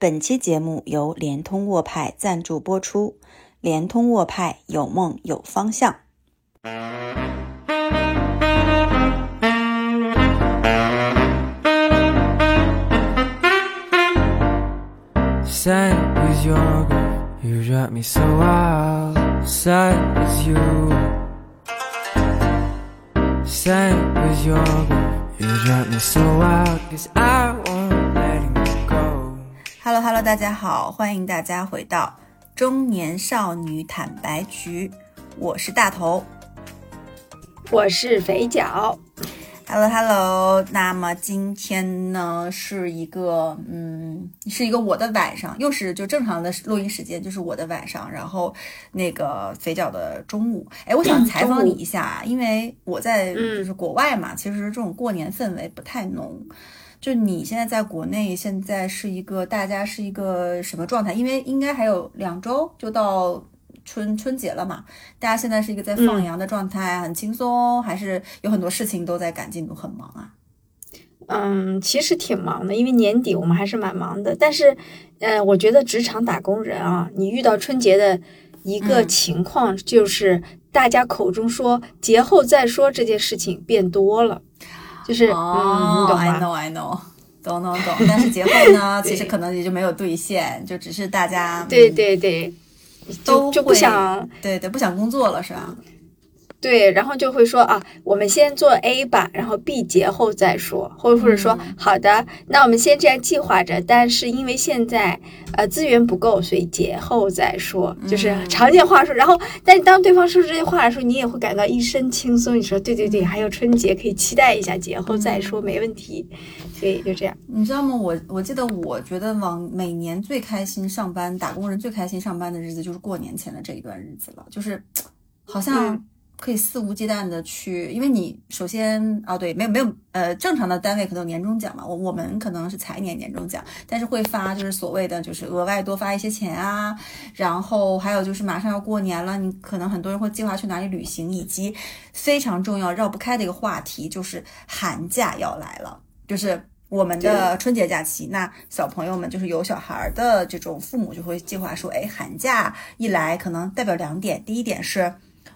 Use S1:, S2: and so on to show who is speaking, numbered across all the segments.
S1: 本期节目由联通沃派赞助播出。联通沃派有梦有方向。Hello, 大家好，欢迎大家回到中年少女坦白局。我是大头，
S2: 我是肥脚。
S1: Hello，Hello，那么今天呢是一个，嗯，是一个我的晚上，又是就正常的录音时间，就是我的晚上，然后那个肥脚的中午。哎，我想采访你一下，因为我在就是国外嘛，其实这种过年氛围不太浓。就你现在在国内，现在是一个大家是一个什么状态？因为应该还有两周就到。春春节了嘛，大家现在是一个在放羊的状态，很轻松，还是有很多事情都在赶进度，很忙啊？
S2: 嗯，其实挺忙的，因为年底我们还是蛮忙的。但是，呃，我觉得职场打工人啊，你遇到春节的一个情况，就是大家口中说节后再说这件事情变多了，就是嗯，懂
S1: ？I know, I know，懂懂懂。但是节后呢，其实可能也就没有兑现，就只是大家
S2: 对对对。
S1: 都
S2: 就不想
S1: 对对不想工作了是吧？
S2: 对，然后就会说啊，我们先做 A 吧，然后 B 节后再说，或者或者说好的，那我们先这样计划着，但是因为现在呃资源不够，所以节后再说，就是常见话术。然后，但是当对方说出这些话的时候，你也会感到一身轻松。你说对对对，还有春节可以期待一下，节后再说没问题。所以就这样，
S1: 你知道吗？我我记得，我觉得往每年最开心上班打工人最开心上班的日子就是过年前的这一段日子了，就是好像。可以肆无忌惮的去，因为你首先啊，对，没有没有，呃，正常的单位可能有年终奖嘛，我我们可能是财年年终奖，但是会发就是所谓的就是额外多发一些钱啊，然后还有就是马上要过年了，你可能很多人会计划去哪里旅行，以及非常重要绕不开的一个话题就是寒假要来了，就是我们的春节假期，那小朋友们就是有小孩的这种父母就会计划说，哎，寒假一来可能代表两点，第一点是。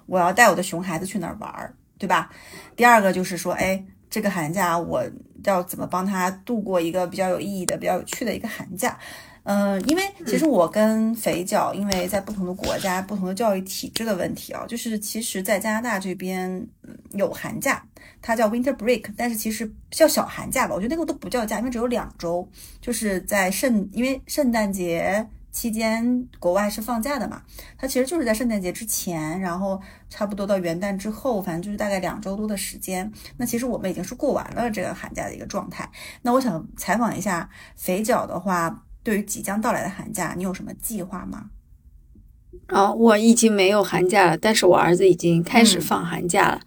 S1: 我要带我的熊孩子去哪儿玩儿，对吧？第二个就是说，哎，这个寒假我要怎么帮他度过一个比较有意义的、比较有趣的一个寒假？嗯，因为其实我跟肥脚，因为在不同的国家、不同的教育体制的问题啊，就是其实，在加拿大这边有寒假，它叫 Winter Break，但是其实叫小寒假吧，我觉得那个都不叫假，因为只有两周，就是在圣，因为圣诞节。期间国外是放假的嘛？它其实就是在圣诞节之前，然后差不多到元旦之后，反正就是大概两周多的时间。那其实我们已经是过完了这个寒假的一个状态。那我想采访一下肥脚的话，对于即将到来的寒假，你有什么计划吗？
S2: 哦，我已经没有寒假了，但是我儿子已经开始放寒假了。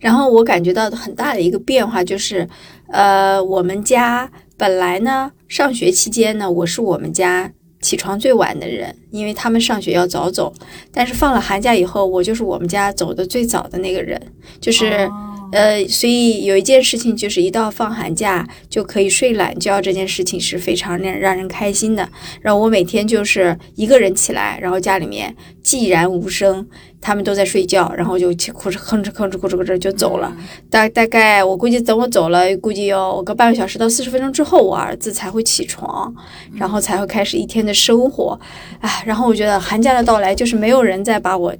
S2: 然后我感觉到很大的一个变化就是，呃，我们家本来呢，上学期间呢，我是我们家。起床最晚的人，因为他们上学要早走。但是放了寒假以后，我就是我们家走的最早的那个人，就是，呃，所以有一件事情就是一到放寒假就可以睡懒觉，这件事情是非常让让人开心的。然后我每天就是一个人起来，然后家里面寂然无声。他们都在睡觉，然后就哭着吭哧吭哧哭着哭着就走了。大大概我估计等我走了，估计要个半个小时到四十分钟之后，我儿子才会起床，然后才会开始一天的生活。唉，然后我觉得寒假的到来就是没有人再把我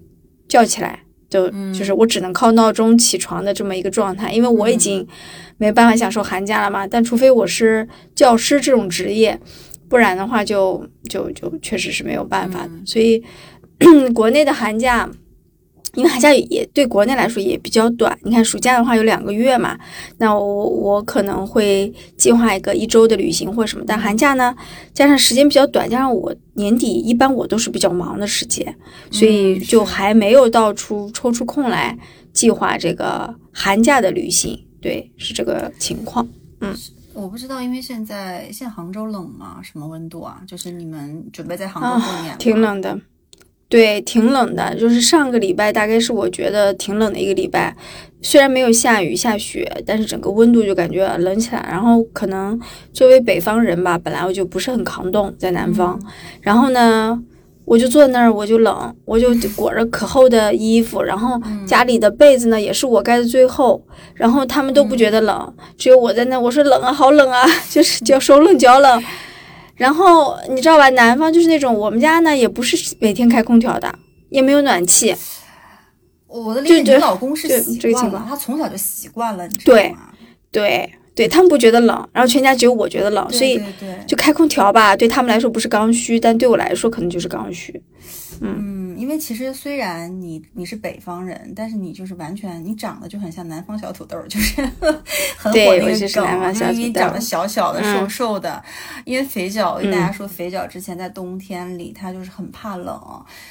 S2: 叫起来，就就是我只能靠闹钟起床的这么一个状态，因为我已经没办法享受寒假了嘛。但除非我是教师这种职业，不然的话就就就确实是没有办法的。所以 国内的寒假。因为寒假也对国内来说也比较短，你看暑假的话有两个月嘛，那我我可能会计划一个一周的旅行或什么，但寒假呢，加上时间比较短，加上我年底一般我都是比较忙的时间，所以就还没有到出抽出空来计划这个寒假的旅行，对，是这个情况。嗯，
S1: 我不知道，因为现在现在杭州冷吗？什么温度啊？就是你们准备在杭州过年？
S2: 挺冷的。对，挺冷的，就是上个礼拜大概是我觉得挺冷的一个礼拜，虽然没有下雨下雪，但是整个温度就感觉冷起来。然后可能作为北方人吧，本来我就不是很抗冻，在南方，然后呢，我就坐在那儿，我就冷，我就裹着可厚的衣服，然后家里的被子呢也是我盖的最厚，然后他们都不觉得冷，只有我在那，我说冷啊，好冷啊，就是脚手冷脚冷。然后你知道吧，南方就是那种我们家呢也不是每天开空调的，也没有暖气。
S1: 我的理解，你老公是习惯了，他从小就习惯了，你知道吗？
S2: 对对，他们不觉得冷，然后全家只有我觉得冷，所以就开空调吧，对他们来说不是刚需，但对我来说可能就是刚需。
S1: 嗯，因为其实虽然你你是北方人，但是你就是完全你长得就很像南方小土豆，就是 很火那个梗，因为你长得小小的、瘦瘦的。因为肥脚，跟大家说，肥脚之前在冬天里他就是很怕冷，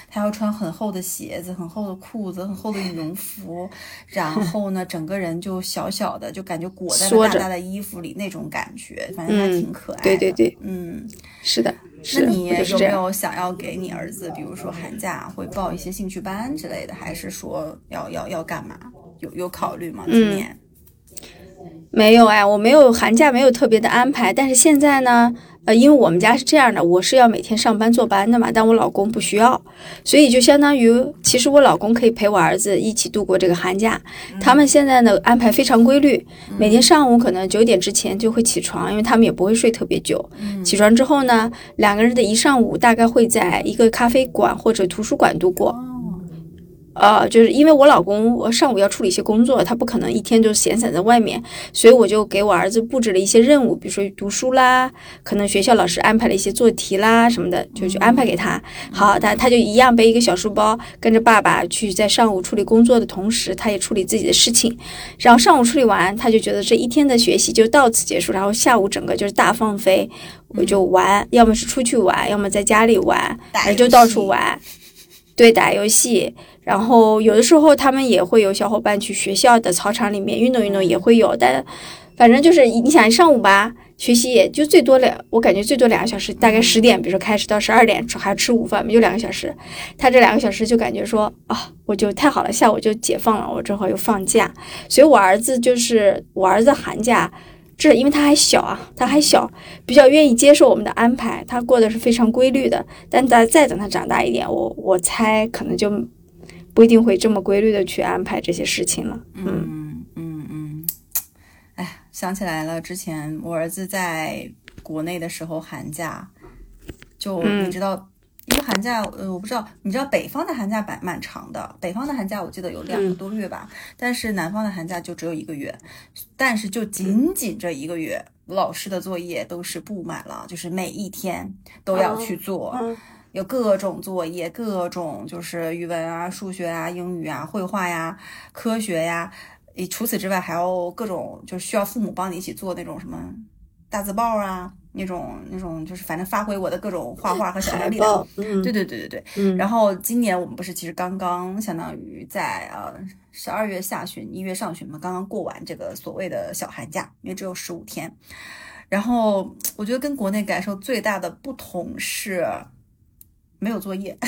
S1: 他要穿很厚的鞋子、很厚的裤子、很厚的羽绒服，然后呢，整个人就小小的，就感觉裹在大大的衣服里那种感觉，反正还挺可爱的。
S2: 对对对，
S1: 嗯，
S2: 是的。
S1: 那你有没有想要给你儿子，比如说寒假会报一些兴趣班之类的，还是说要要要干嘛？有有考虑吗？今年
S2: 没有哎，我没有寒假没有特别的安排，但是现在呢。呃，因为我们家是这样的，我是要每天上班坐班的嘛，但我老公不需要，所以就相当于，其实我老公可以陪我儿子一起度过这个寒假。他们现在呢安排非常规律，每天上午可能九点之前就会起床，因为他们也不会睡特别久。起床之后呢，两个人的一上午大概会在一个咖啡馆或者图书馆度过。呃，就是因为我老公我上午要处理一些工作，他不可能一天就闲散在外面，所以我就给我儿子布置了一些任务，比如说读书啦，可能学校老师安排了一些做题啦什么的，就去安排给他。好，他他就一样背一个小书包，跟着爸爸去，在上午处理工作的同时，他也处理自己的事情。然后上午处理完，他就觉得这一天的学习就到此结束，然后下午整个就是大放飞，我就玩，要么是出去玩，要么在家里玩，就到处玩，对，打游戏。然后有的时候他们也会有小伙伴去学校的操场里面运动运动，也会有。但反正就是你想上午吧，学习也就最多两，我感觉最多两个小时，大概十点，比如说开始到十二点，还要吃午饭，就两个小时。他这两个小时就感觉说啊，我就太好了，下午就解放了，我正好又放假。所以我儿子就是我儿子寒假，这因为他还小啊，他还小，比较愿意接受我们的安排，他过的是非常规律的。但再再等他长大一点，我我猜可能就。不一定会这么规律的去安排这些事情了。
S1: 嗯嗯嗯，哎，想起来了，之前我儿子在国内的时候寒假，就你知道，因为寒假，呃，我不知道，你知道北方的寒假蛮蛮长的，北方的寒假我记得有两个多月吧，但是南方的寒假就只有一个月，但是就仅仅这一个月，老师的作业都是布满了，就是每一天都要去做。有各种作业，各种就是语文啊、数学啊、英语啊、绘画呀、科学呀。除此之外，还有各种就是需要父母帮你一起做那种什么大字报啊，那种那种就是反正发挥我的各种画画和想象力的。对对对对对。然后今年我们不是其实刚刚相当于在呃十二月下旬、一月上旬嘛，刚刚过完这个所谓的小寒假，因为只有十五天。然后我觉得跟国内感受最大的不同是。没有作业，就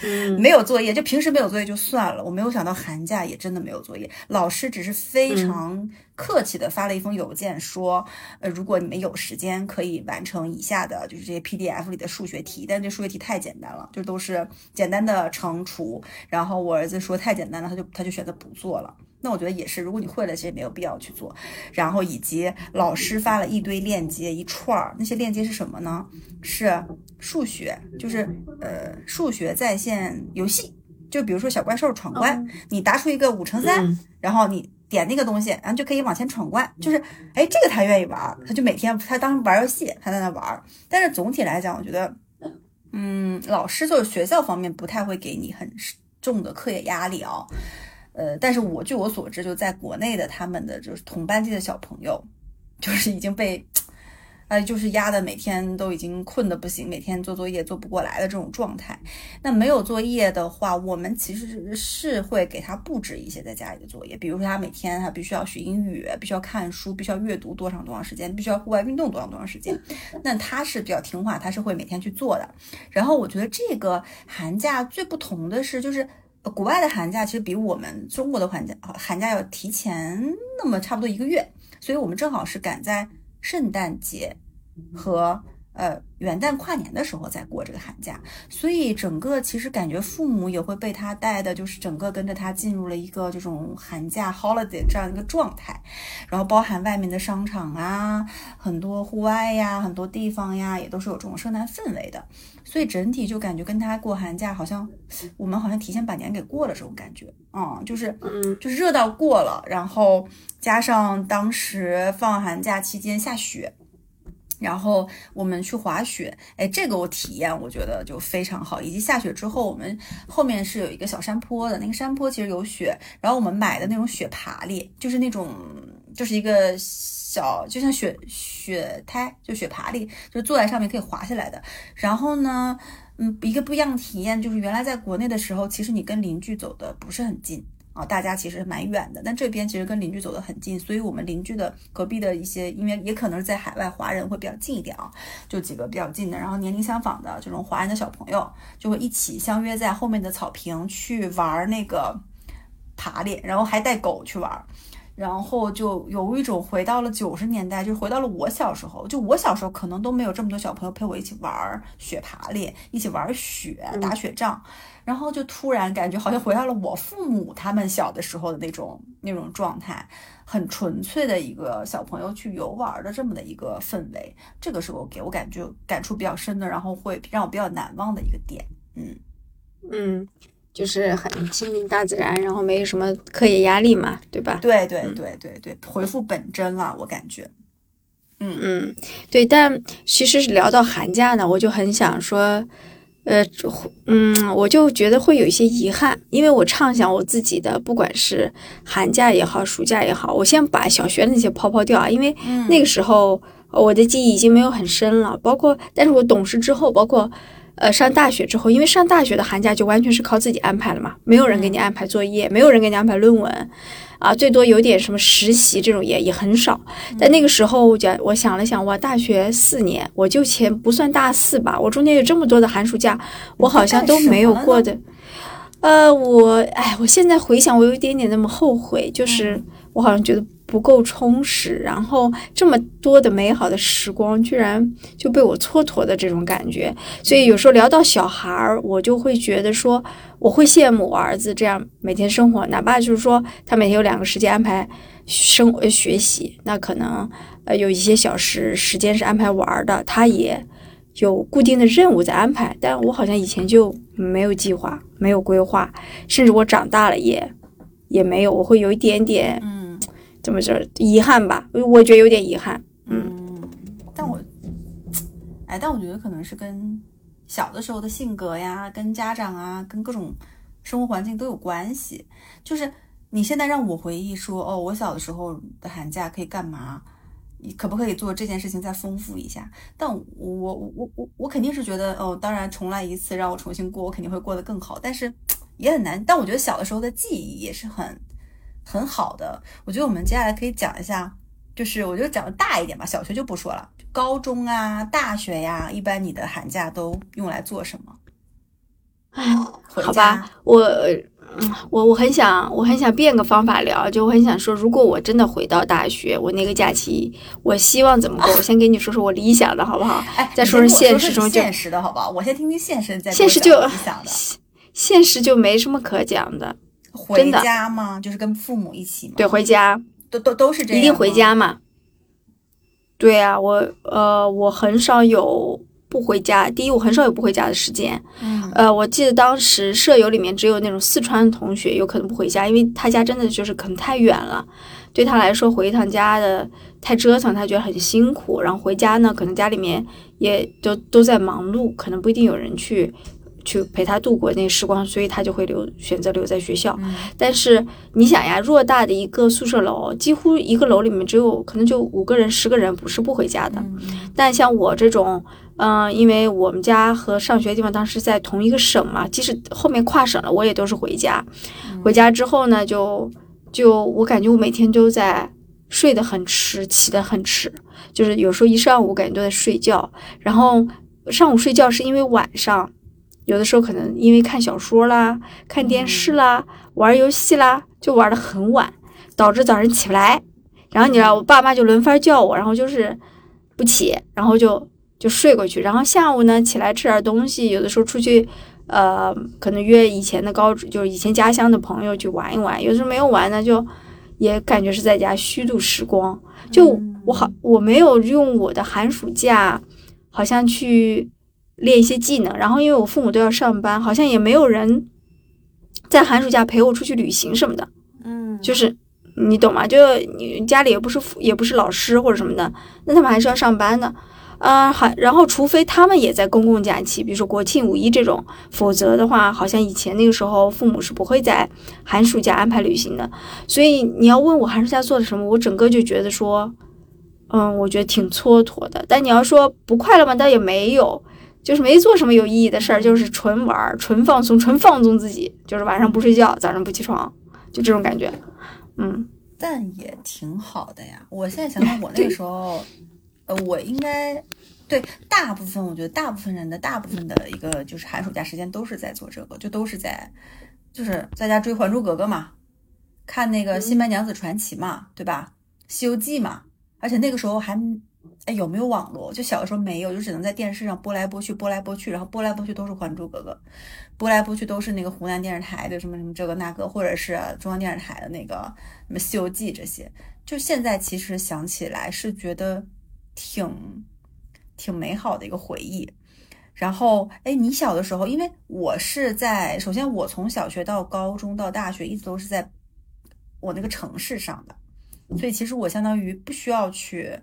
S1: 是没有作业，就平时没有作业就算了。我没有想到寒假也真的没有作业，老师只是非常客气的发了一封邮件说，呃，如果你们有时间可以完成以下的，就是这些 PDF 里的数学题，但这数学题太简单了，就都是简单的乘除。然后我儿子说太简单了，他就他就选择不做了。那我觉得也是，如果你会了，其实没有必要去做。然后以及老师发了一堆链接，一串儿，那些链接是什么呢？是数学，就是呃数学在线游戏。就比如说小怪兽闯关，你答出一个五乘三，然后你点那个东西，然后就可以往前闯关。就是哎，这个他愿意玩，他就每天他当玩游戏，他在那玩。但是总体来讲，我觉得，嗯，老师就是学校方面不太会给你很重的课业压力啊。呃，但是我据我所知，就在国内的他们的就是同班级的小朋友，就是已经被呃，就是压的每天都已经困得不行，每天做作业做不过来的这种状态。那没有作业的话，我们其实是会给他布置一些在家里的作业，比如说他每天他必须要学英语，必须要看书，必须要阅读多长多长时间，必须要户外运动多长多长时间。那他是比较听话，他是会每天去做的。然后我觉得这个寒假最不同的是，就是国外的寒假其实比我们中国的寒假寒假要提前那么差不多一个月，所以我们正好是赶在。圣诞节和呃元旦跨年的时候再过这个寒假，所以整个其实感觉父母也会被他带的，就是整个跟着他进入了一个这种寒假 holiday 这样一个状态，然后包含外面的商场啊，很多户外呀，很多地方呀，也都是有这种圣诞氛围的，所以整体就感觉跟他过寒假好像我们好像提前把年给过了这种感觉，嗯，就是
S2: 嗯，
S1: 就是热到过了，然后。加上当时放寒假期间下雪，然后我们去滑雪，哎，这个我体验我觉得就非常好。以及下雪之后，我们后面是有一个小山坡的，那个山坡其实有雪，然后我们买的那种雪爬犁，就是那种就是一个小，就像雪雪胎，就雪爬犁，就坐在上面可以滑下来的。然后呢，嗯，一个不一样的体验就是原来在国内的时候，其实你跟邻居走的不是很近。啊，大家其实蛮远的，但这边其实跟邻居走得很近，所以我们邻居的隔壁的一些，因为也可能是在海外华人会比较近一点啊，就几个比较近的，然后年龄相仿的这种华人的小朋友，就会一起相约在后面的草坪去玩那个爬犁，然后还带狗去玩。然后就有一种回到了九十年代，就回到了我小时候。就我小时候可能都没有这么多小朋友陪我一起玩雪爬犁，一起玩雪打雪仗。然后就突然感觉好像回到了我父母他们小的时候的那种那种状态，很纯粹的一个小朋友去游玩的这么的一个氛围。这个是我给我感觉感触比较深的，然后会让我比较难忘的一个点。嗯
S2: 嗯。就是很亲近大自然，然后没有什么课业压力嘛，对吧？
S1: 对对对对对，回复本真了，我感觉。
S2: 嗯嗯，对。但其实是聊到寒假呢，我就很想说，呃，嗯，我就觉得会有一些遗憾，因为我畅想我自己的，不管是寒假也好，暑假也好，我先把小学那些抛抛掉啊，因为那个时候我的记忆已经没有很深了，包括，但是我懂事之后，包括。呃，上大学之后，因为上大学的寒假就完全是靠自己安排了嘛，没有人给你安排作业，没有人给你安排论文，啊，最多有点什么实习这种也也很少。但那个时候，我讲，我想了想，我大学四年，我就前不算大四吧，我中间有这么多的寒暑假，我好像都没有过的。呃，我，哎，我现在回想，我有一点点那么后悔，就是我好像觉得。不够充实，然后这么多的美好的时光居然就被我蹉跎的这种感觉，所以有时候聊到小孩儿，我就会觉得说，我会羡慕我儿子这样每天生活，哪怕就是说他每天有两个时间安排生活学习，那可能呃有一些小时时间是安排玩的，他也有固定的任务在安排，但我好像以前就没有计划，没有规划，甚至我长大了也也没有，我会有一点点
S1: 嗯。
S2: 怎么着？遗憾吧，我觉得有点遗憾。
S1: 嗯，但我，哎，但我觉得可能是跟小的时候的性格呀，跟家长啊，跟各种生活环境都有关系。就是你现在让我回忆说，哦，我小的时候的寒假可以干嘛？你可不可以做这件事情再丰富一下？但我我我我我肯定是觉得，哦，当然重来一次让我重新过，我肯定会过得更好。但是也很难。但我觉得小的时候的记忆也是很。很好的，我觉得我们接下来可以讲一下，就是我觉得讲的大一点吧，小学就不说了，高中啊、大学呀，一般你的寒假都用来做什么？
S2: 哎，好吧，我，我我很想，我很想变个方法聊，就我很想说，如果我真的回到大学，我那个假期，我希望怎么过？我先给你说说我理想的好不好？
S1: 哎，
S2: 再
S1: 说说
S2: 现实中
S1: 现实的好不好？我先听听现实，再
S2: 现实就
S1: 理想的，
S2: 现实就没什么可讲的。
S1: 回家吗？就是跟父母一起吗？
S2: 对，回家，
S1: 都都都是这样。
S2: 一定回家嘛？对呀，我呃，我很少有不回家。第一，我很少有不回家的时间。
S1: 嗯。
S2: 呃，我记得当时舍友里面只有那种四川的同学有可能不回家，因为他家真的就是可能太远了，对他来说回一趟家的太折腾，他觉得很辛苦。然后回家呢，可能家里面也都都在忙碌，可能不一定有人去。去陪他度过那时光，所以他就会留选择留在学校。但是你想呀，偌大的一个宿舍楼，几乎一个楼里面只有可能就五个人、十个人不是不回家的。但像我这种，嗯，因为我们家和上学的地方当时在同一个省嘛，即使后面跨省了，我也都是回家。回家之后呢，就就我感觉我每天都在睡得很迟，起得很迟，就是有时候一上午感觉都在睡觉，然后上午睡觉是因为晚上。有的时候可能因为看小说啦、看电视啦、玩游戏啦，就玩的很晚，导致早上起不来。然后你知道，我爸妈就轮番叫我，然后就是不起，然后就就睡过去。然后下午呢，起来吃点东西。有的时候出去，呃，可能约以前的高，就是以前家乡的朋友去玩一玩。有的时候没有玩呢，就也感觉是在家虚度时光。就我好，我没有用我的寒暑假，好像去。练一些技能，然后因为我父母都要上班，好像也没有人在寒暑假陪我出去旅行什么的。
S1: 嗯，
S2: 就是你懂吗？就你家里也不是也不是老师或者什么的，那他们还是要上班的啊。还然后，除非他们也在公共假期，比如说国庆、五一这种，否则的话，好像以前那个时候父母是不会在寒暑假安排旅行的。所以你要问我寒暑假做了什么，我整个就觉得说，嗯，我觉得挺蹉跎的。但你要说不快乐吗？倒也没有。就是没做什么有意义的事儿，就是纯玩、纯放松、纯放纵自己，就是晚上不睡觉，早上不起床，就这种感觉。嗯，
S1: 但也挺好的呀。我现在想 想，我那个时候，呃，我应该对大部分，我觉得大部分人的大部分的一个就是寒暑假时间都是在做这个，就都是在就是在家追《还珠格格》嘛，看那个《新白娘子传奇》嘛，对吧？《西游记》嘛，而且那个时候还。哎，有没有网络？就小的时候没有，就只能在电视上播来播去，播来播去，然后播来播去都是《还珠格格》，播来播去都是那个湖南电视台的什么什么这个那个，或者是中央电视台的那个什么《西游记》这些。就现在其实想起来是觉得挺挺美好的一个回忆。然后，哎，你小的时候，因为我是在，首先我从小学到高中到大学一直都是在我那个城市上的，所以其实我相当于不需要去。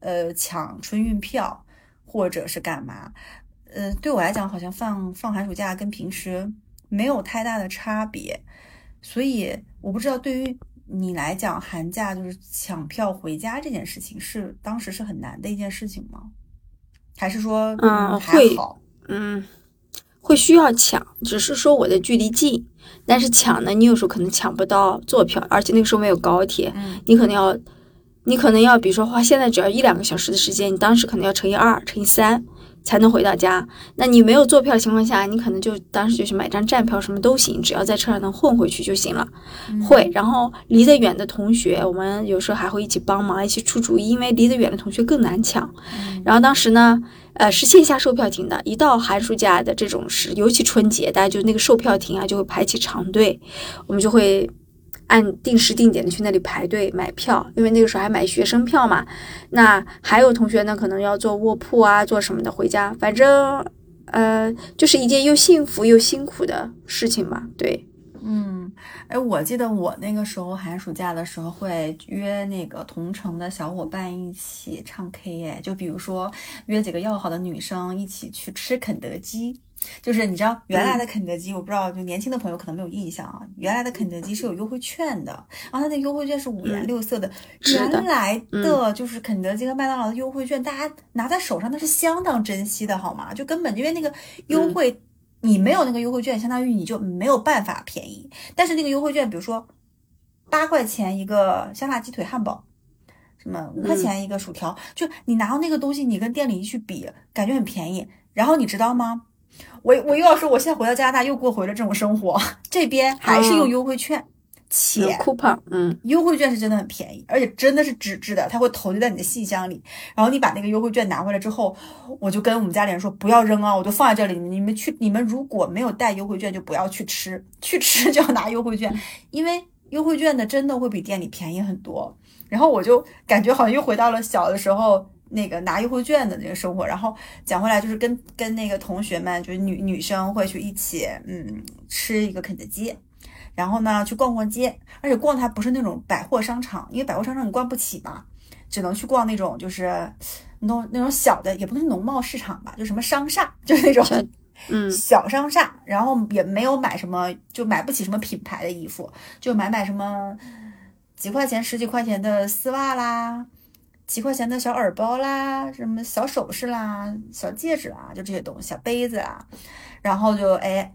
S1: 呃，抢春运票，或者是干嘛？呃，对我来讲，好像放放寒暑假跟平时没有太大的差别，所以我不知道对于你来讲，寒假就是抢票回家这件事情，是当时是很难的一件事情吗？还是说，
S2: 嗯，
S1: 会，
S2: 嗯，会需要抢，只是说我的距离近，但是抢呢，你有时候可能抢不到坐票，而且那个时候没有高铁，你可能要。你可能要，比如说花现在只要一两个小时的时间，你当时可能要乘以二、乘以三才能回到家。那你没有坐票的情况下，你可能就当时就去买张站票，什么都行，只要在车上能混回去就行了。会，然后离得远的同学，我们有时候还会一起帮忙，一起出主意，因为离得远的同学更难抢。然后当时呢，呃，是线下售票亭的，一到寒暑假的这种时，尤其春节，大家就那个售票亭啊，就会排起长队，我们就会。按定时定点的去那里排队买票，因为那个时候还买学生票嘛。那还有同学呢，可能要坐卧铺啊，坐什么的回家。反正，呃，就是一件又幸福又辛苦的事情嘛。对，
S1: 嗯，哎，我记得我那个时候寒暑假的时候会约那个同城的小伙伴一起唱 K，哎，就比如说约几个要好的女生一起去吃肯德基。就是你知道原来的肯德基，我不知道就年轻的朋友可能没有印象啊。原来的肯德基是有优惠券的，然后它那优惠券是五颜六色的。原来的就是肯德基和麦当劳的优惠券，大家拿在手上那是相当珍惜的，好吗？就根本因为那个优惠，你没有那个优惠券，相当于你就没有办法便宜。但是那个优惠券，比如说八块钱一个香辣鸡腿汉堡，什么五块钱一个薯条，就你拿到那个东西，你跟店里一去比，感觉很便宜。然后你知道吗？我我又要说，我现在回到加拿大又过回了这种生活，这边还是用优惠券，且
S2: coupon，嗯，
S1: 优惠券是真的很便宜，而且真的是纸质的，它会投递在你的信箱里，然后你把那个优惠券拿回来之后，我就跟我们家里人说不要扔啊，我就放在这里，你们去，你们如果没有带优惠券就不要去吃，去吃就要拿优惠券，因为优惠券的真的会比店里便宜很多，然后我就感觉好像又回到了小的时候。那个拿优惠券的那个生活，然后讲回来就是跟跟那个同学们，就是女女生会去一起，嗯，吃一个肯德基，然后呢去逛逛街，而且逛的还不是那种百货商场，因为百货商场你逛不起嘛，只能去逛那种就是那种那种小的，也不能农贸市场吧，就什么商厦，就是那种
S2: 嗯
S1: 小商厦，然后也没有买什么，就买不起什么品牌的衣服，就买买什么几块钱、十几块钱的丝袜啦，几块钱的小耳包啦，什么小首饰啦、小戒指啊，就这些东西，小杯子啊，然后就哎。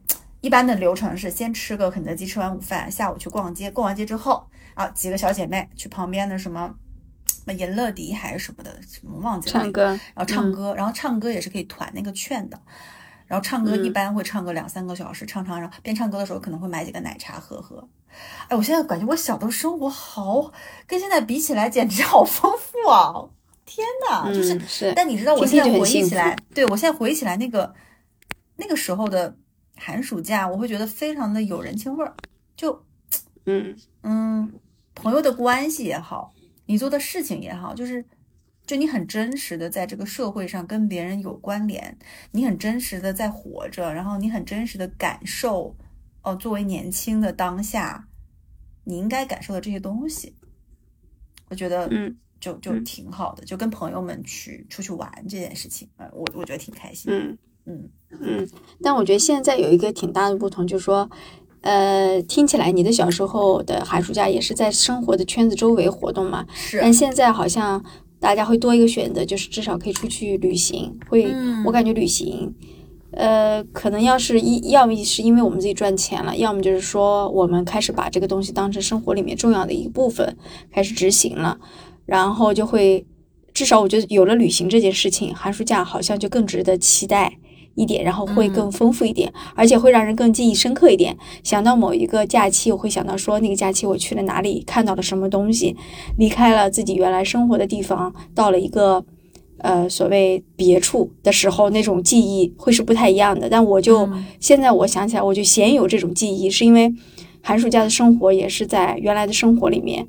S1: 一般的流程是先吃个肯德基，吃完午饭，下午去逛街，逛完街之后啊，几个小姐妹去旁边的什么什么银乐迪还是什么的，什么忘记了，
S2: 唱歌，
S1: 然后唱歌，然后唱歌也是可以团那个券的，然后唱歌一般会唱个两三个小时，唱唱，然后边唱歌的时候可能会买几个奶茶喝喝。哎，我现在感觉我小的生活好，跟现在比起来简直好丰富啊！天哪，就是，
S2: 嗯是。
S1: 但你知道我现在回忆起来，对我现在回忆起来那个那个时候的寒暑假，我会觉得非常的有人情味儿，就
S2: 嗯。
S1: 嗯，朋友的关系也好，你做的事情也好，就是就你很真实的在这个社会上跟别人有关联，你很真实的在活着，然后你很真实的感受，哦，作为年轻的当下，你应该感受的这些东西，我觉得
S2: 嗯
S1: 就就
S2: 嗯。
S1: 挺好的，就跟朋友们去出去玩这件事情，呃，我我觉得挺开心，
S2: 嗯
S1: 嗯
S2: 嗯，但我觉得现在有一个挺大的不同，就是说，呃，听起来你的小时候的寒暑假也是在生活的圈子周围活动嘛，
S1: 是
S2: 但现在好像大家会多一个选择，就是至少可以出去旅行。会，
S1: 嗯
S2: 我感觉旅行，呃，可能要是一，要么是因为我们自己赚钱了，要么就是说我们开始把这个东西当成生活里面重要的一部分，开始执行了，然后就会，至少我觉得有了旅行这件事情，寒暑假好像就更值得期待。一点，然后会更丰富一点，而且会让人更记忆深刻一点。想到某一个假期，我会想到说那个假期我去了哪里，看到了什么东西，离开了自己原来生活的地方，到了一个呃所谓别处的时候，那种记忆会是不太一样的。但我就、
S1: 嗯
S2: 现在我想起来，我就鲜有这种记忆，是因为寒暑假的生活也是在原来的生活里面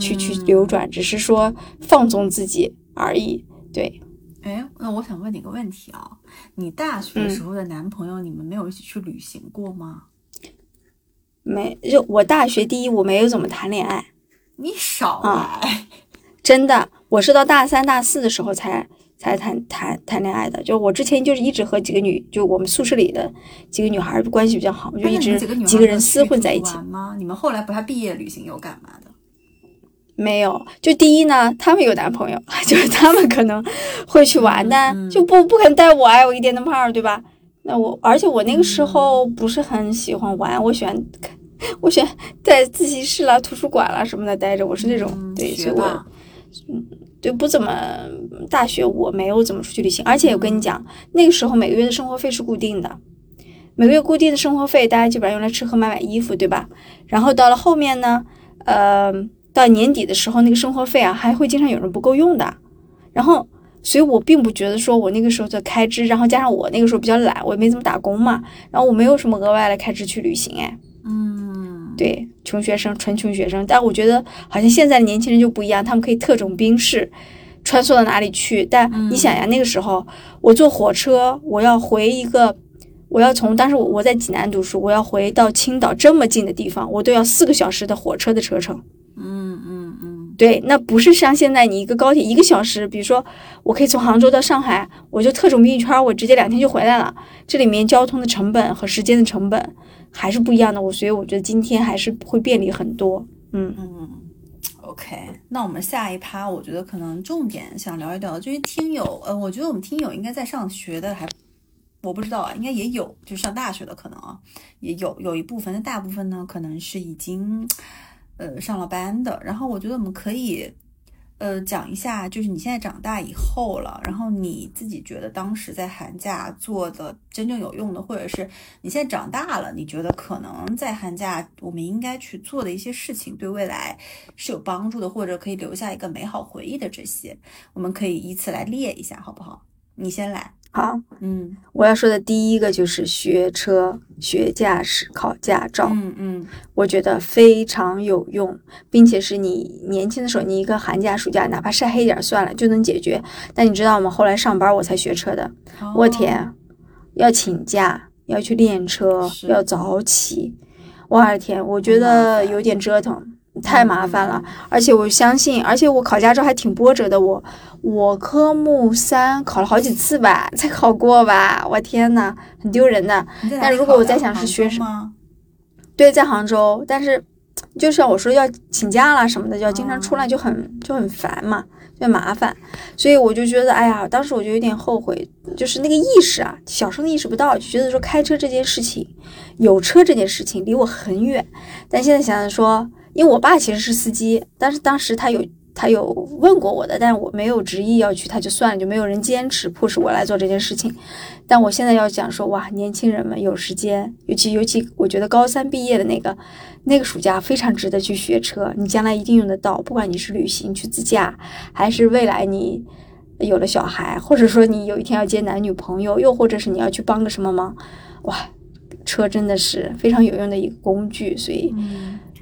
S2: 去、去
S1: 嗯
S2: 流转，只是说放纵自己而已。对，
S1: 哎，那我想问你个问题啊，你大学的时候的男朋友，你们没有一起去旅行过吗？
S2: 没就我大学第一我没有怎么谈恋爱，
S1: 你少
S2: 啊
S1: 来，
S2: 真的，我是到大三大四的时候才才谈谈谈恋爱的。就我之前就是一直和几个女，就我们宿舍里的几个女孩关系比较好，就一直
S1: 几个
S2: 人厮混在一起。
S1: 你们后来不还毕业旅行又干嘛的？
S2: 没有，就第一呢，他们有男朋友，就是他们可能会去玩，但
S1: 嗯。
S2: 就不不可能带我啊，我一点都胖儿，对吧？那我，而且我那个时候不是很喜欢玩，我喜欢，我喜欢在自习室啦、图书馆啦什么的待着，我是那种、
S1: 嗯
S2: 对，所以我
S1: 学霸
S2: 对不怎么大学我没有怎么出去旅行，而且我跟你讲，那个时候每个月的生活费是固定的，每个月固定的生活费大家基本上用来吃喝买买衣服，对吧？然后到了后面呢，呃，到年底的时候，那个生活费啊还会经常有人不够用的，然后。所以我并不觉得说我那个时候的开支，然后加上我那个时候比较懒，我也没怎么打工嘛，然后我没有什么额外的开支去旅行，哎，
S1: 嗯，
S2: 对，穷学生，纯穷学生。但我觉得好像现在的年轻人就不一样，他们可以特种兵式穿梭到哪里去。但你想呀，那个时候我坐火车，我要回一个，我要从当时我我在济南读书，我要回到青岛这么近的地方，我都要四个小时的火车的车程。
S1: 嗯嗯嗯
S2: 对，那不是像现在你一个高铁一个小时，比如说我可以从杭州到上海，我就特种兵一圈，我直接两天就回来了。这里面交通的成本和时间的成本还是不一样的，我所以我觉得今天还是会便利很多。嗯
S1: 嗯，OK，那我们下一趴，我觉得可能重点想聊一聊，就是听友，呃，我觉得我们听友应该在上学的还。我不知道啊，应该也有，就上大学的可能啊，也有有一部分，但大部分呢，可能是已经，呃，上了班的。然后我觉得我们可以，呃，讲一下，就是你现在长大以后了，然后你自己觉得当时在寒假做的真正有用的，或者是你现在长大了，你觉得可能在寒假我们应该去做的一些事情，对未来是有帮助的，或者可以留下一个美好回忆的这些，我们可以依次来列一下，好不好？你先来。
S2: 好，
S1: 嗯
S2: 我要说的第一个就是学车、学驾驶、考驾照，
S1: 嗯嗯
S2: 我觉得非常有用，并且是你年轻的时候，你一个寒假、暑假，哪怕晒黑点儿算了就能解决。但你知道吗？后来上班我才学车的，我天，要请假，要去练车，要早起，我的天，我觉得有点折腾。太麻烦了。而且我相信，而且我考驾照还挺波折的。我我科目三考了好几次吧，才考过吧。我天呐，很丢人的。但如果我在想是学生
S1: 吗？
S2: 对，在杭州，但是就像我说要请假啦什么的，就要经常出来，就很就很烦嘛。就麻烦，所以我就觉得，哎呀，当时我就有点后悔，就是那个意识啊，小时候意识不到，就觉得说开车这件事情，有车这件事情离我很远。但现在想想说，因为我爸其实是司机，但是当时他有他有问过我的，但是我没有执意要去，他就算了，就没有人坚持迫使我来做这件事情。但我现在要讲说，哇，年轻人们有时间，尤其尤其我觉得高三毕业的那个。那个暑假非常值得去学车，你将来一定用得到。不管你是旅行去自驾，还是未来你有了小孩，或者说你有一天要接男女朋友，又或者是你要去帮个什么忙，哇，车真的是非常有用的一个工具。所以，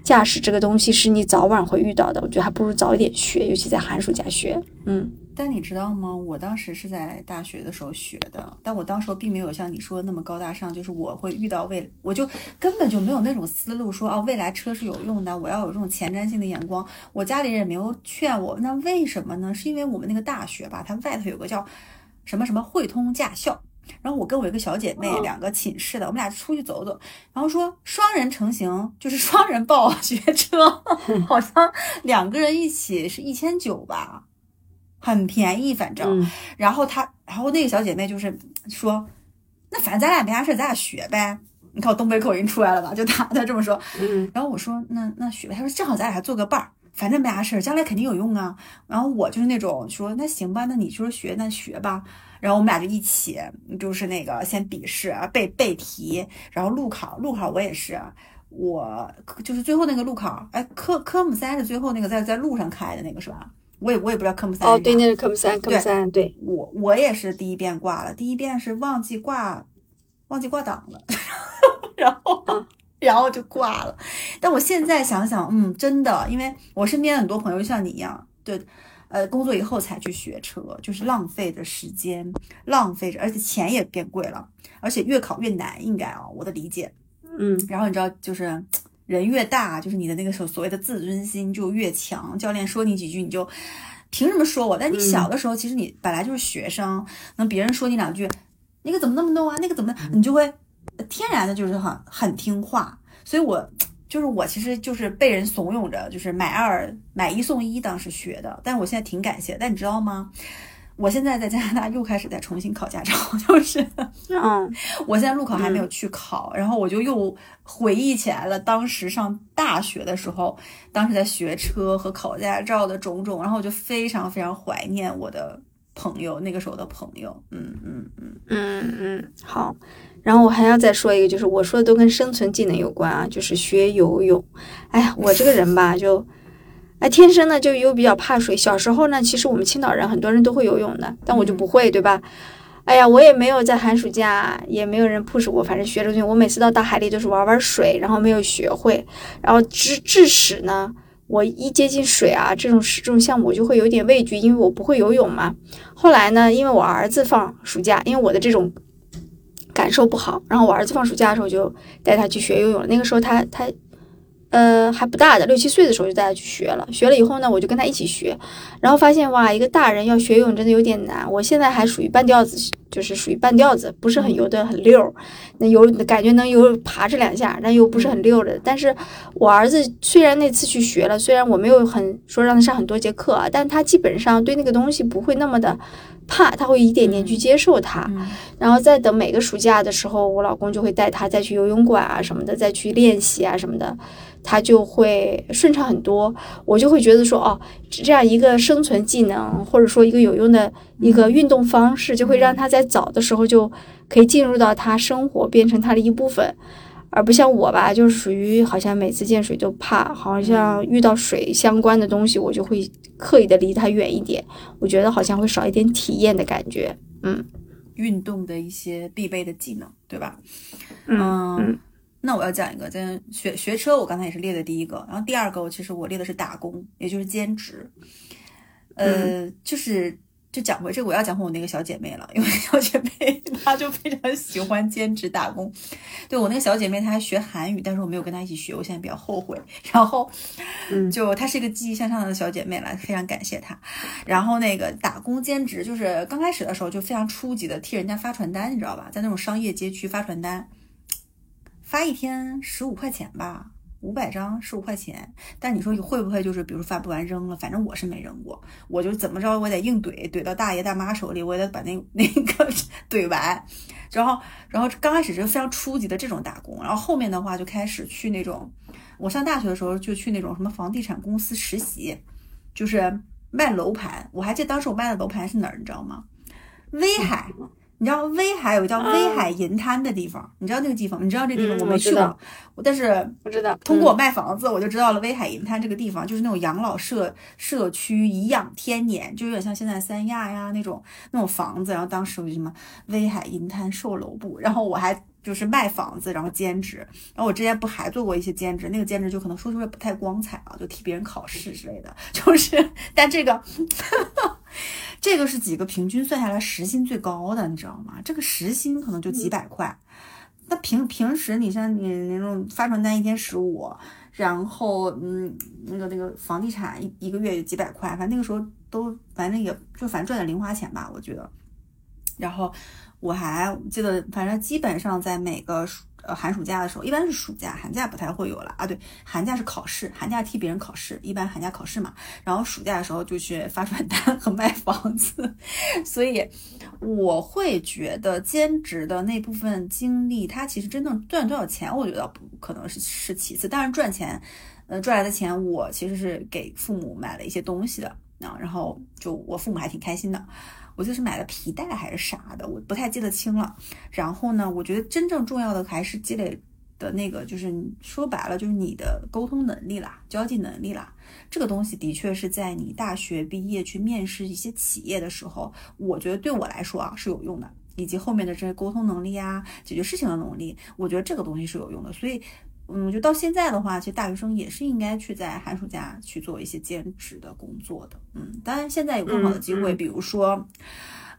S2: 驾驶这个东西是你早晚会遇到的，我觉得还不如早一点学，尤其在寒暑假学。嗯。
S1: 但你知道吗？我当时是在大学的时候学的，但我当时并没有像你说的那么高大上，就是我会遇到未，我就根本就没有那种思路说，哦，未来车是有用的，我要有这种前瞻性的眼光。我家里人也没有劝我，那为什么呢？是因为我们那个大学吧，它外头有个叫什么什么汇通驾校，然后我跟我一个小姐妹两个寝室的，我们俩出去走走，然后说双人成行，就是双人报学车，好像两个人一起是一千九吧。很便宜，反正，然后她，然后那个小姐妹就是说，那反正咱俩没啥事，咱俩学呗。你看我东北口音出来了吧？就她她这么说。然后我说，那那学呗。她说正好咱俩还做个伴儿，反正没啥事，将来肯定有用啊。然后我就是那种说，那行吧，那你说学那学吧。然后我们俩就一起，就是那个先笔试背背题，然后路考，路考我也是，我就是最后那个路考，哎，科科目三是最后那个在在路上开的那个是吧？我也我也不知道科目三。
S2: 哦，对，那是科目三，科目三，对。
S1: 我我也是第一遍挂了，第一遍是忘记挂，忘记挂档了，然后然后就挂了。但我现在想想，嗯，真的，因为我身边很多朋友像你一样，对，呃，工作以后才去学车，就是浪费的时间，浪费着，而且钱也变贵了，而且越考越难，应该啊，我的理解，
S2: 嗯，
S1: 然后你知道就是。人越大，就是你的那个所所谓的自尊心就越强。教练说你几句，你就凭什么说我？但你小的时候，其实你本来就是学生，那别人说你两句，那个怎么那么弄啊？那个怎么，你就会天然的就是很很听话。所以我就是我，其实就是被人怂恿着，就是买二买一送一，当时学的。但是我现在挺感谢。但你知道吗？我现在在加拿大又开始在重新考驾照，就是，
S2: 嗯，
S1: 我现在路考还没有去考，然后我就又回忆起来了当时上大学的时候，当时在学车和考驾照的种种，然后我就非常非常怀念我的朋友，那个时候的朋友，嗯嗯
S2: 嗯嗯嗯，好，然后我还要再说一个，就是我说的都跟生存技能有关啊，就是学游泳，哎呀，我这个人吧就。哎，天生呢就又比较怕水。小时候呢，其实我们青岛人很多人都会游泳的，但我就不会，对吧？哎呀，我也没有在寒暑假，也没有人 push 我，反正学这东西，我每次到大海里都是玩玩水，然后没有学会。然后致致使呢，我一接近水啊，这种这种项目我就会有点畏惧，因为我不会游泳嘛。后来呢，因为我儿子放暑假，因为我的这种感受不好，然后我儿子放暑假的时候就带他去学游泳了。那个时候他他。呃，还不大的，六七岁的时候就带他去学了。学了以后呢，我就跟他一起学，然后发现哇，一个大人要学游泳真的有点难。我现在还属于半吊子，就是属于半吊子，不是很游得很溜。那游感觉能游爬这两下，但又不是很溜的。但是我儿子虽然那次去学了，虽然我没有很说让他上很多节课啊，但他基本上对那个东西不会那么的怕，他会一点点去接受它。然后再等每个暑假的时候，我老公就会带他再去游泳馆啊什么的，再去练习啊什么的。他就会顺畅很多，我就会觉得说，哦，这样一个生存技能，或者说一个有用的一个运动方式，就会让他在早的时候就可以进入到他生活，变成他的一部分，而不像我吧，就是属于好像每次见水就怕，好像遇到水相关的东西，我就会刻意的离它远一点，我觉得好像会少一点体验的感觉，嗯，
S1: 运动的一些必备的技能，对吧？
S2: 嗯。
S1: 那我要讲一个，在学学车，我刚才也是列的第一个，然后第二个，我其实我列的是打工，也就是兼职，呃，就是就讲回这个，我要讲回我那个小姐妹了，因为小姐妹 她就非常喜欢兼职打工。对我那个小姐妹，她还学韩语，但是我没有跟她一起学，我现在比较后悔。然后，
S2: 嗯，
S1: 就她是一个积极向上的小姐妹了，非常感谢她。然后那个打工兼职，就是刚开始的时候就非常初级的替人家发传单，你知道吧？在那种商业街区发传单，发一天十五块钱吧。五百张十五块钱，但你说你会不会就是比如发不完扔了？反正我是没扔过，我就怎么着我得硬怼，怼到大爷大妈手里，我也得把那那个怼完。然后，然后刚开始是非常初级的这种打工，然后后面的话就开始去那种，我上大学的时候就去那种什么房地产公司实习，就是卖楼盘。我还记得当时我卖的楼盘是哪儿，你知道吗？威海。你知道威海有个叫威海银滩的地方，你知道那个地方？你知道这地方我没去过，但是
S2: 不知道。
S1: 通过我卖房子，我就知道了威海银滩这个地方，就是那种养老社社区，颐养天年，就有点像现在三亚呀那种那种房子。然后当时我就什么威海银滩售楼部，然后我还就是卖房子，然后兼职。然后我之前不还做过一些兼职，那个兼职就可能说出来不太光彩啊，就替别人考试之类的。就是，但这个。这个是几个平均算下来时薪最高的，你知道吗？这个时薪可能就几百块。那平平时你像你那种发传单一天十五，然后嗯那个那个房地产一一个月有几百块，反正那个时候都反正也就反正赚点零花钱吧，我觉得。然后我还记得，反正基本上在每个。呃，寒暑假的时候，一般是暑假，寒假不太会有了啊。对，寒假是考试，寒假替别人考试，一般寒假考试嘛。然后暑假的时候就去发传单和卖房子，所以我会觉得兼职的那部分精力，它其实真正赚多少钱，我觉得不可能是是其次。当然赚钱，呃，赚来的钱我其实是给父母买了一些东西的然后就我父母还挺开心的。我就是买了皮带还是啥的，我不太记得清了。然后呢，我觉得真正重要的还是积累的那个，就是说白了就是你的沟通能力啦，交际能力啦。这个东西的确是在你大学毕业去面试一些企业的时候，我觉得对我来说啊是有用的，以及后面的这些沟通能力啊，解决事情的能力，我觉得这个东西是有用的。所以。嗯，我觉得到现在的话，其实大学生也是应该去在寒暑假去做一些兼职的工作的。嗯，当然现在有更好的机会，比如说，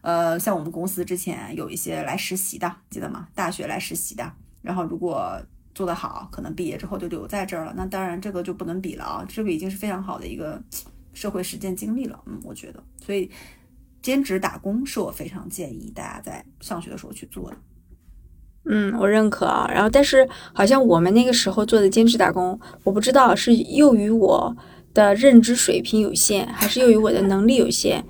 S1: 呃，像我们公司之前有一些来实习的，记得吗？大学来实习的，然后如果做得好，可能毕业之后就留在这儿了。那当然这个就不能比了啊，这个已经是非常好的一个社会实践经历了。嗯，我觉得，所以兼职打工是我非常建议大家在上学的时候去做的。
S2: 嗯，我认可啊。然后，但是好像我们那个时候做的兼职打工，我不知道是由于我的认知水平有限，还是由于我的能力有限。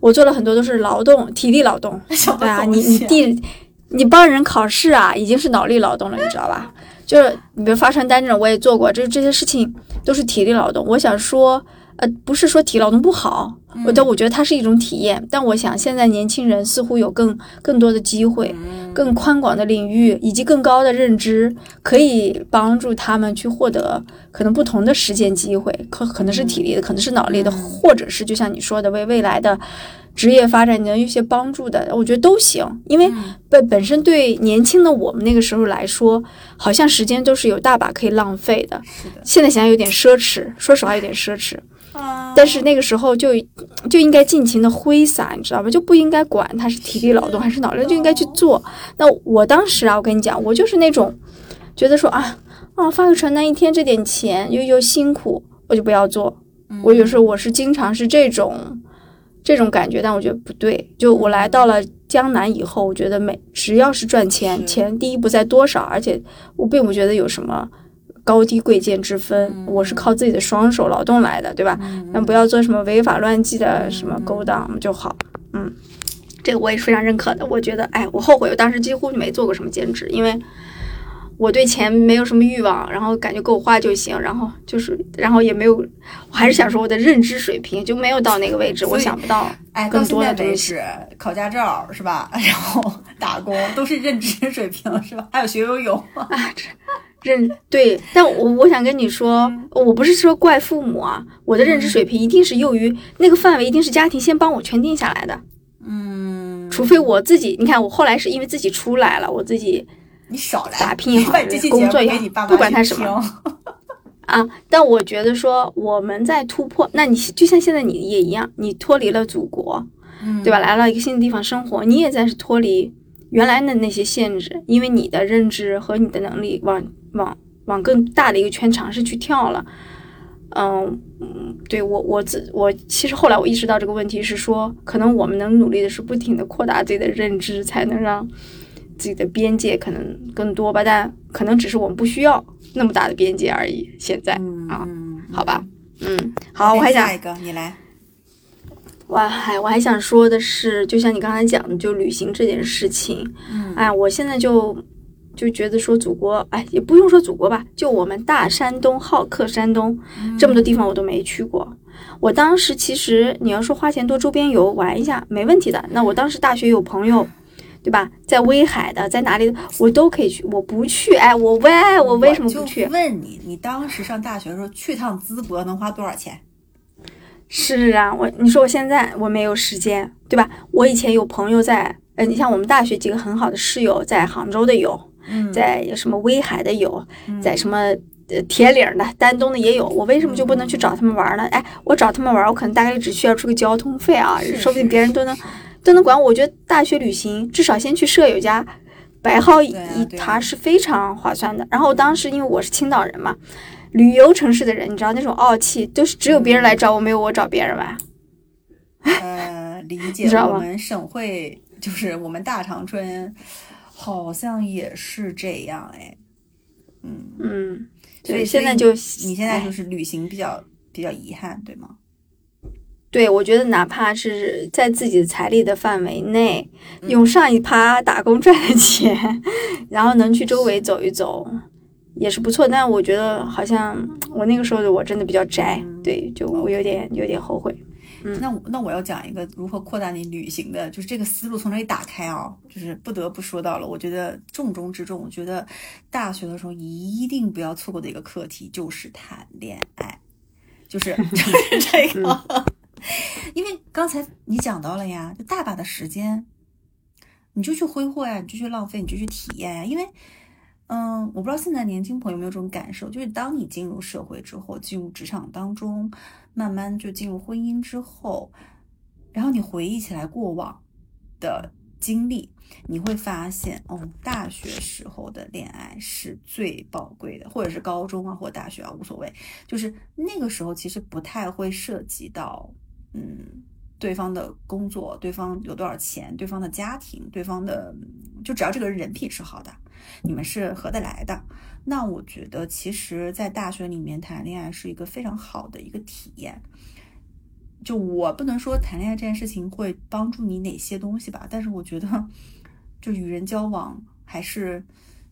S2: 我做了很多都是劳动、体力劳动。对啊，你你递你帮人考试啊，已经是脑力劳动了，你知道吧？就是你比如发传单这种，我也做过，就是这些事情都是体力劳动。我想说。呃，不是说体力劳动不好，我但我觉得它是一种体验。但我想现在年轻人似乎有更更多的机会，更宽广的领域以及更高的认知，可以帮助他们去获得可能不同的实践机会，可可能是体力的，可能是脑力的，或者是就像你说的，为未来的职业发展能有一些帮助的，我觉得都行。因为本本身对年轻的我们那个时候来说，好像时间都是有大把可以浪费的。现在想想有点奢侈，说实话有点奢侈。但是那个时候就就应该尽情的挥洒，你知道吧？就不应该管他是体力劳动还是脑力，就应该去做。那我当时啊，我跟你讲，我就是那种觉得说啊啊，发个传单一天这点钱又又辛苦，我就不要做。我有时候我是经常是这种这种感觉，但我觉得不对。就我来到了江南以后，我觉得每只要是赚钱，钱第一不在多少，而且我并不觉得有什么。高低贵贱之分，我是靠自己的双手劳动来的，对吧？那不要做什么违法乱纪的什么勾当就好。嗯，这个我也是非常认可的。我觉得，哎，我后悔，我当时几乎没做过什么兼职，因为我对钱没有什么欲望，然后感觉够花就行，然后就是，然后也没有，我还是想说我的认知水平就没有到那个位置，我想不到更多的东西。
S1: 考驾照是吧？然 后打工都是认知水平是吧？还有学游泳
S2: 啊这。认对，但我我想跟你说，我不是说怪父母啊，我的认知水平一定是优于那个范围，一定是家庭先帮我圈定下来的。
S1: 嗯，
S2: 除非我自己，你看我后来是因为自己出来了，我自己
S1: 你少来
S2: 打拼也好，工作也好，不管他什么 啊。但我觉得说我们在突破，那你就像现在你也一样，你脱离了祖国，对吧？来到一个新的地方生活，你也在是脱离原来的那些限制，因为你的认知和你的能力往往往更大的一个圈尝试去跳了。嗯嗯，对我我自我其实后来我意识到这个问题是说，可能我们能努力的是不停的扩大自己的认知，才能让自己的边界可能更多吧。但可能只是我们不需要那么大的边界而已。现在啊，好吧，嗯，好，我还想
S1: 下一个你来。
S2: 我还我还想说的是，就像你刚才讲的，就旅行这件事情，
S1: 嗯，
S2: 哎，我现在就就觉得说祖国，哎，也不用说祖国吧，就我们大山东好客山东，这么多地方我都没去过。我当时其实你要说花钱多周边游玩一下没问题的，那我当时大学有朋友，对吧，在威海的，在哪里的我都可以去，我不去，哎，我为我为什么不去？
S1: 问你，你当时上大学的时候去趟淄博能花多少钱？
S2: 是啊，我你说我现在我没有时间，对吧？我以前有朋友在，呃，你像我们大学几个很好的室友在杭州的有，在什么威海的有，在什么呃铁岭的、丹东的也有。我为什么就不能去找他们玩呢？哎，我找他们玩，我可能大概只需要出个交通费啊，说不定别人都能都能管我。我觉得大学旅行至少先去舍友家白耗一沓是非常划算的。然后当时因为我是青岛人嘛。旅游城市的人，你知道那种傲气，都是只有别人来找我，没有我找别人吧？
S1: 呃，理 解。我们省会就是我们大长春，好像也是这样哎。嗯
S2: 嗯，
S1: 所以
S2: 现在就
S1: 你现在就是旅行比较比较遗憾，对吗？
S2: 对，我觉得哪怕是在自己的财力的范围内，用上一趴打工赚的钱，然后能去周围走一走。也是不错，但我觉得好像我那个时候的我真的比较宅，对，就我有点有点后悔。嗯，
S1: 那那我要讲一个如何扩大你旅行的，就是这个思路从这里打开啊，就是不得不说到了，我觉得重中之重，我觉得大学的时候一定不要错过的一个课题就是谈恋爱，就是 就是这个，因为刚才你讲到了呀，就大把的时间，你就去挥霍呀，你就去浪费，你就去体验呀，因为。嗯，我不知道现在年轻朋友有没有这种感受，就是当你进入社会之后，进入职场当中，慢慢就进入婚姻之后，然后你回忆起来过往的经历，你会发现，哦，大学时候的恋爱是最宝贵的，或者是高中啊，或大学啊，无所谓，就是那个时候其实不太会涉及到，嗯。对方的工作，对方有多少钱，对方的家庭，对方的，就只要这个人人品是好的，你们是合得来的，那我觉得其实，在大学里面谈恋爱是一个非常好的一个体验。就我不能说谈恋爱这件事情会帮助你哪些东西吧，但是我觉得，就与人交往还是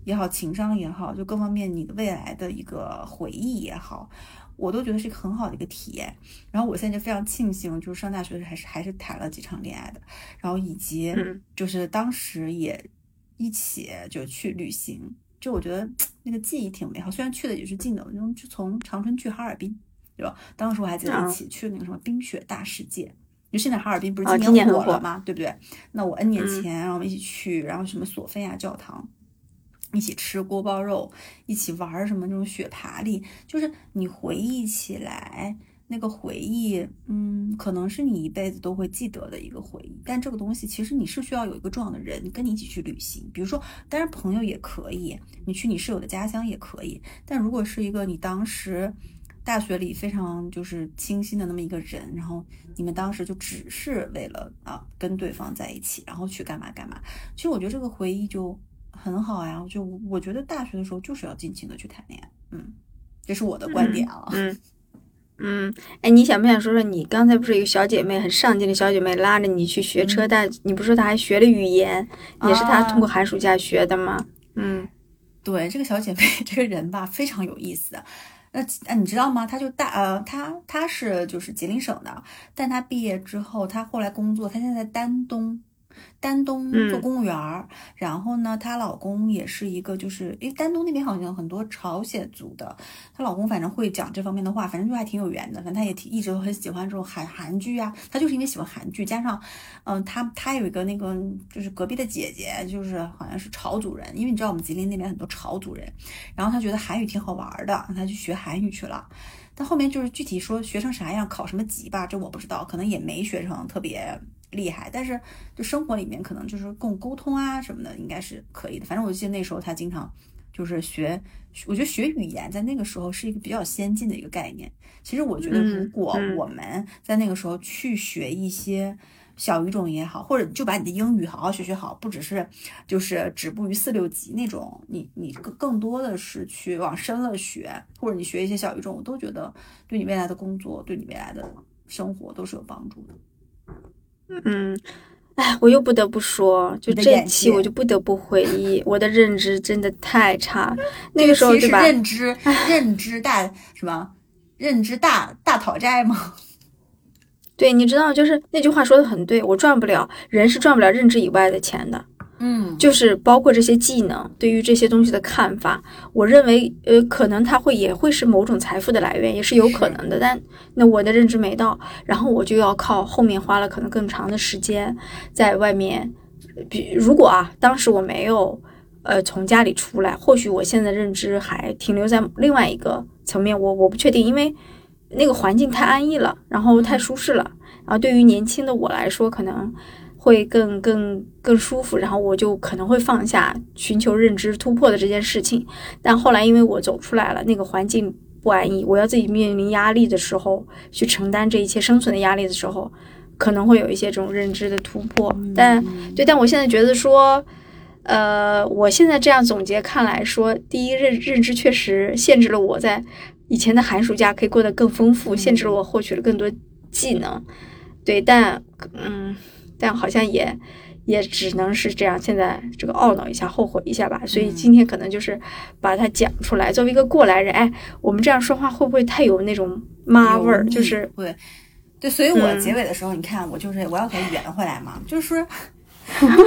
S1: 也好，情商也好，就各方面你的未来的一个回忆也好。我都觉得是一个很好的一个体验，然后我现在就非常庆幸，就是上大学还是还是谈了几场恋爱的，然后以及就是当时也一起就去旅行，就我觉得 那个记忆挺美好。虽然去的也是近的，就从长春去哈尔滨，对吧？当时我还记得一起去那个什么冰雪大世界，就现在哈尔滨不是今
S2: 年
S1: 火了吗？对不对？那我 N 年前，然后我们一起去，然后什么索菲亚教堂。一起吃锅包肉，一起玩什么那种雪爬犁，就是你回忆起来那个回忆，嗯，可能是你一辈子都会记得的一个回忆。但这个东西其实你是需要有一个重要的人跟你一起去旅行，比如说，当然朋友也可以，你去你室友的家乡也可以。但如果是一个你当时大学里非常就是清新的那么一个人，然后你们当时就只是为了啊跟对方在一起，然后去干嘛干嘛，其实我觉得这个回忆就。很好呀，就我觉得大学的时候就是要尽情的去谈恋爱，嗯，这是我的观点啊，
S2: 嗯嗯，哎，你想不想说说你刚才不是有个小姐妹很上进的小姐妹拉着你去学车，但你不说她还学了语言，也是她通过寒暑假学的吗？嗯，
S1: 对，这个小姐妹 这个人吧非常有意思，那啊你知道吗？她就大呃，她她是就是吉林省的，但她毕业之后，她后来工作，她现在在丹东。丹东做公务员儿，然后呢，她老公也是一个，就是因为丹东那边好像很多朝鲜族的，她老公反正会讲这方面的话，反正就还挺有缘的。反正他也挺一直都很喜欢这种韩韩剧啊，他就是因为喜欢韩剧，加上，嗯，他他有一个那个就是隔壁的姐姐，就是好像是朝族人，因为你知道我们吉林那边很多朝族人，然后他觉得韩语挺好玩的，让他去学韩语去了。但后面就是具体说学成啥样，考什么级吧，这我不知道，可能也没学成特别厉害，但是就生活里面可能就是共沟通啊什么的，应该是可以的。反正我记得那时候他经常就是学，我觉得学语言在那个时候是一个比较先进的一个概念。其实我觉得，如果我们在那个时候去学一些。小语种也好，或者就把你的英语好好学学好，不只是就是止步于四六级那种，你你更更多的是去往深了学，或者你学一些小语种，我都觉得对你未来的工作，对你未来的生活都是有帮助的。
S2: 嗯，哎，我又不得不说，就这期我就不得不回忆，我的认知真的太差。那个时候对吧？
S1: 认知认知大什么？认知大大讨债吗？
S2: 对，你知道，就是那句话说的很对，我赚不了，人是赚不了认知以外的钱的，
S1: 嗯，
S2: 就是包括这些技能，对于这些东西的看法，我认为，呃，可能它会也会是某种财富的来源，也是有可能的，但那我的认知没到，然后我就要靠后面花了可能更长的时间在外面，比如果啊，当时我没有，呃，从家里出来，或许我现在认知还停留在另外一个层面，我我不确定，因为。那个环境太安逸了，然后太舒适了，然后对于年轻的我来说，可能会更更更舒服，然后我就可能会放下寻求认知突破的这件事情。但后来因为我走出来了，那个环境不安逸，我要自己面临压力的时候，去承担这一切生存的压力的时候，可能会有一些这种认知的突破。但对，但我现在觉得说，呃，我现在这样总结看来说，第一认认知确实限制了我在。以前的寒暑假可以过得更丰富，限制了我获取了更多技能，对，但嗯，但好像也也只能是这样。现在这个懊恼一下，后悔一下吧。所以今天可能就是把它讲出来。作为一个过来人，哎，我们这样说话会不会太有那种妈味儿？就是
S1: 对，对，所以我结尾的时候，你看我就是我要给圆回来嘛，就是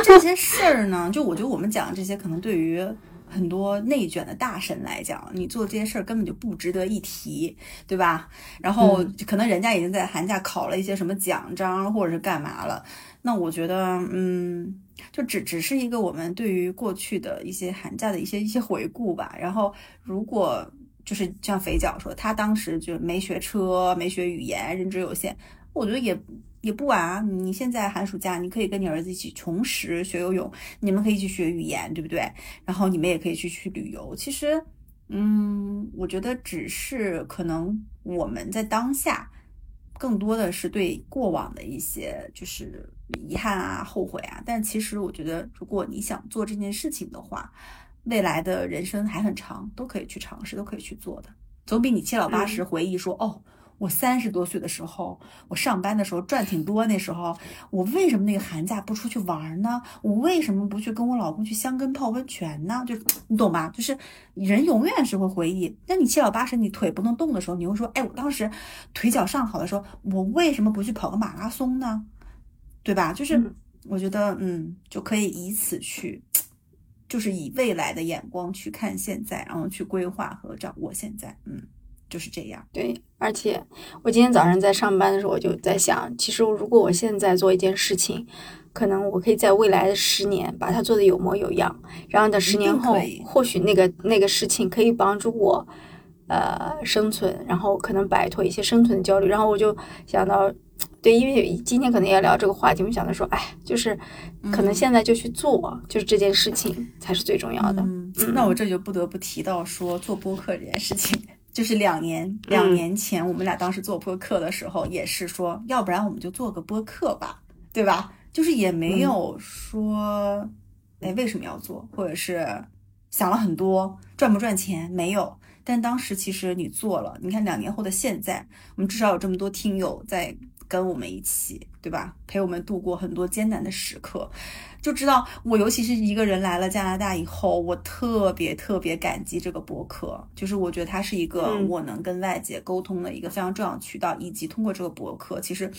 S1: 这些事儿呢，就我觉得我们讲的这些，可能对于。很多内卷的大神来讲，你做这些事儿根本就不值得一提，对吧？然后可能人家已经在寒假考了一些什么奖章，或者是干嘛了。那我觉得，嗯，就只只是一个我们对于过去的一些寒假的一些一些回顾吧。然后，如果就是像肥脚说，他当时就没学车，没学语言，认知有限，我觉得也。也不晚啊！你现在寒暑假，你可以跟你儿子一起重拾学游泳，你们可以去学语言，对不对？然后你们也可以去去旅游。其实，嗯，我觉得只是可能我们在当下，更多的是对过往的一些就是遗憾啊、后悔啊。但其实我觉得，如果你想做这件事情的话，未来的人生还很长，都可以去尝试，都可以去做的，总比你七老八十回忆说哦。我三十多岁的时候，我上班的时候赚挺多。那时候，我为什么那个寒假不出去玩呢？我为什么不去跟我老公去香根泡温泉呢？就 你懂吧？就是人永远是会回忆。那你七老八十，你腿不能动的时候，你会说：“哎，我当时腿脚尚好的时候，我为什么不去跑个马拉松呢？”对吧？就是我觉得，嗯，就可以以此去，就是以未来的眼光去看现在，然后去规划和掌握现在。嗯。就是这样，
S2: 对，而且我今天早上在上班的时候，我就在想，其实如果我现在做一件事情，可能我可以在未来的十年把它做的有模有样，然后等十年后，或许那个那个事情可以帮助我，呃，生存，然后可能摆脱一些生存的焦虑，然后我就想到，对，因为今天可能要聊这个话题，我想到说，哎，就是可能现在就去做，就是这件事情才是最重要的。
S1: 嗯，那我这就不得不提到说做播客这件事情。就是两年两年前，我们俩当时做播客的时候，也是说，要不然我们就做个播客吧，对吧？就是也没有说，哎，为什么要做，或者是想了很多，赚不赚钱没有。但当时其实你做了，你看两年后的现在，我们至少有这么多听友在跟我们一起，对吧？陪我们度过很多艰难的时刻。就知道我，尤其是一个人来了加拿大以后，我特别特别感激这个博客。就是我觉得它是一个我能跟外界沟通的一个非常重要的渠道，以及通过这个博客，其实。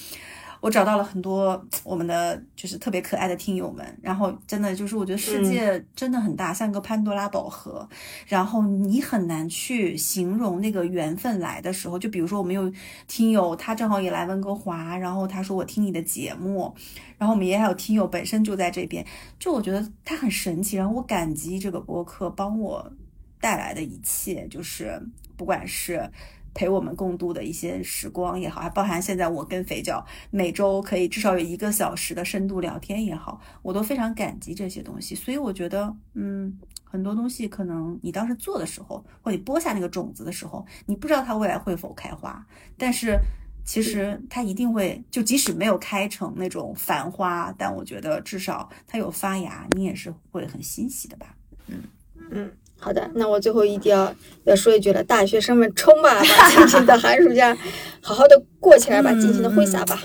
S1: 我找到了很多我们的就是特别可爱的听友们，然后真的就是我觉得世界真的很大，像个潘多拉宝盒，然后你很难去形容那个缘分来的时候。就比如说我们有听友，他正好也来温哥华，然后他说我听你的节目，然后我们也还有听友本身就在这边，就我觉得他很神奇，然后我感激这个播客帮我带来的一切，就是不管是。陪我们共度的一些时光也好，还包含现在我跟肥脚每周可以至少有一个小时的深度聊天也好，我都非常感激这些东西。所以我觉得，嗯，很多东西可能你当时做的时候，或你播下那个种子的时候，你不知道它未来会否开花，但是其实它一定会，就即使没有开成那种繁花，但我觉得至少它有发芽，你也是会很欣喜的吧。嗯
S3: 嗯。好的，那我最后一定要要说一句了，大学生们冲吧，把 今年的寒暑假好好的过起来吧，尽情的挥洒吧，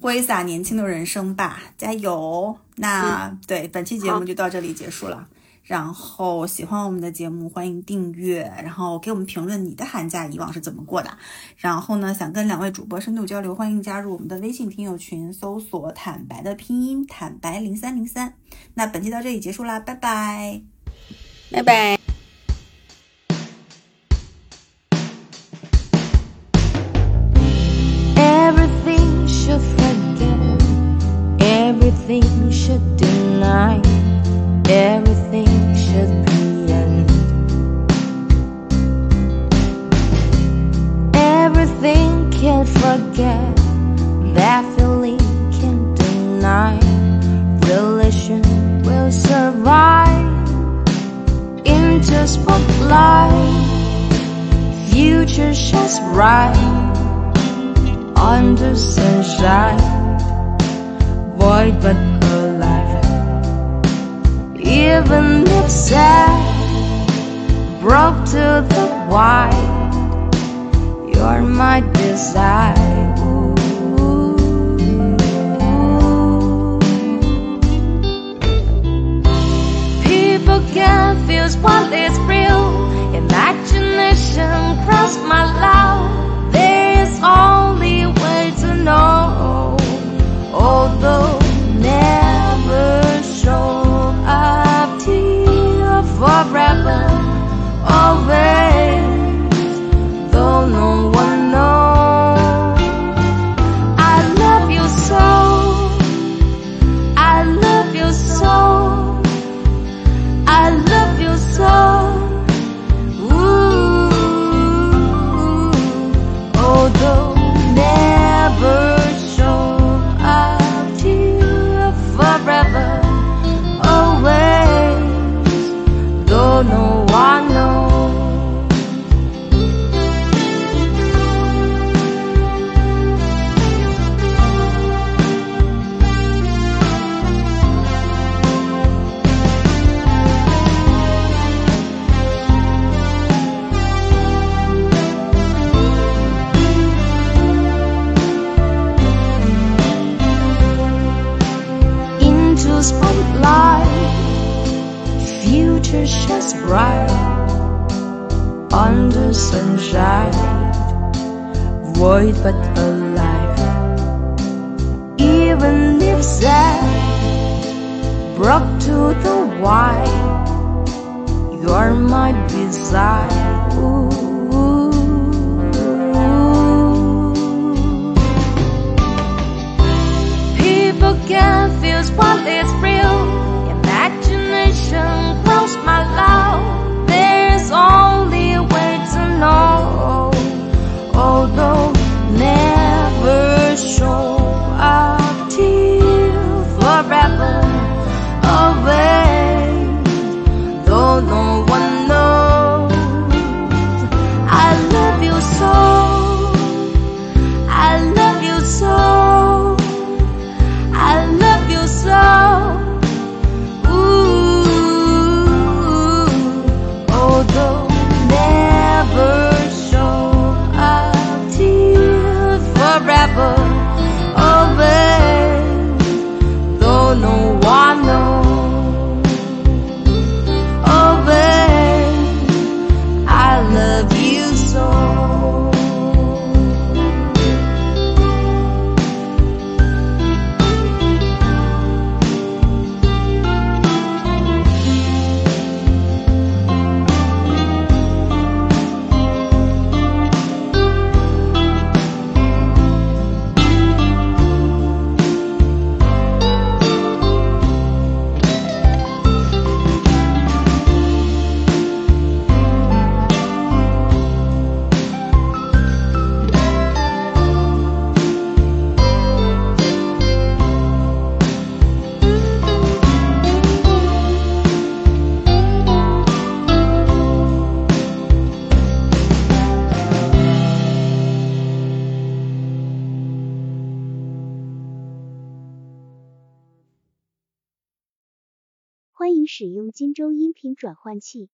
S1: 挥洒年轻的人生吧，加油！那对本期节目就到这里结束了。然后喜欢我们的节目，欢迎订阅，然后给我们评论你的寒假以往是怎么过的。然后呢，想跟两位主播深度交流，欢迎加入我们的微信听友群，搜索“坦白”的拼音“坦白零三零三”。那本期到这里结束啦，拜拜，
S3: 拜拜。
S4: 气。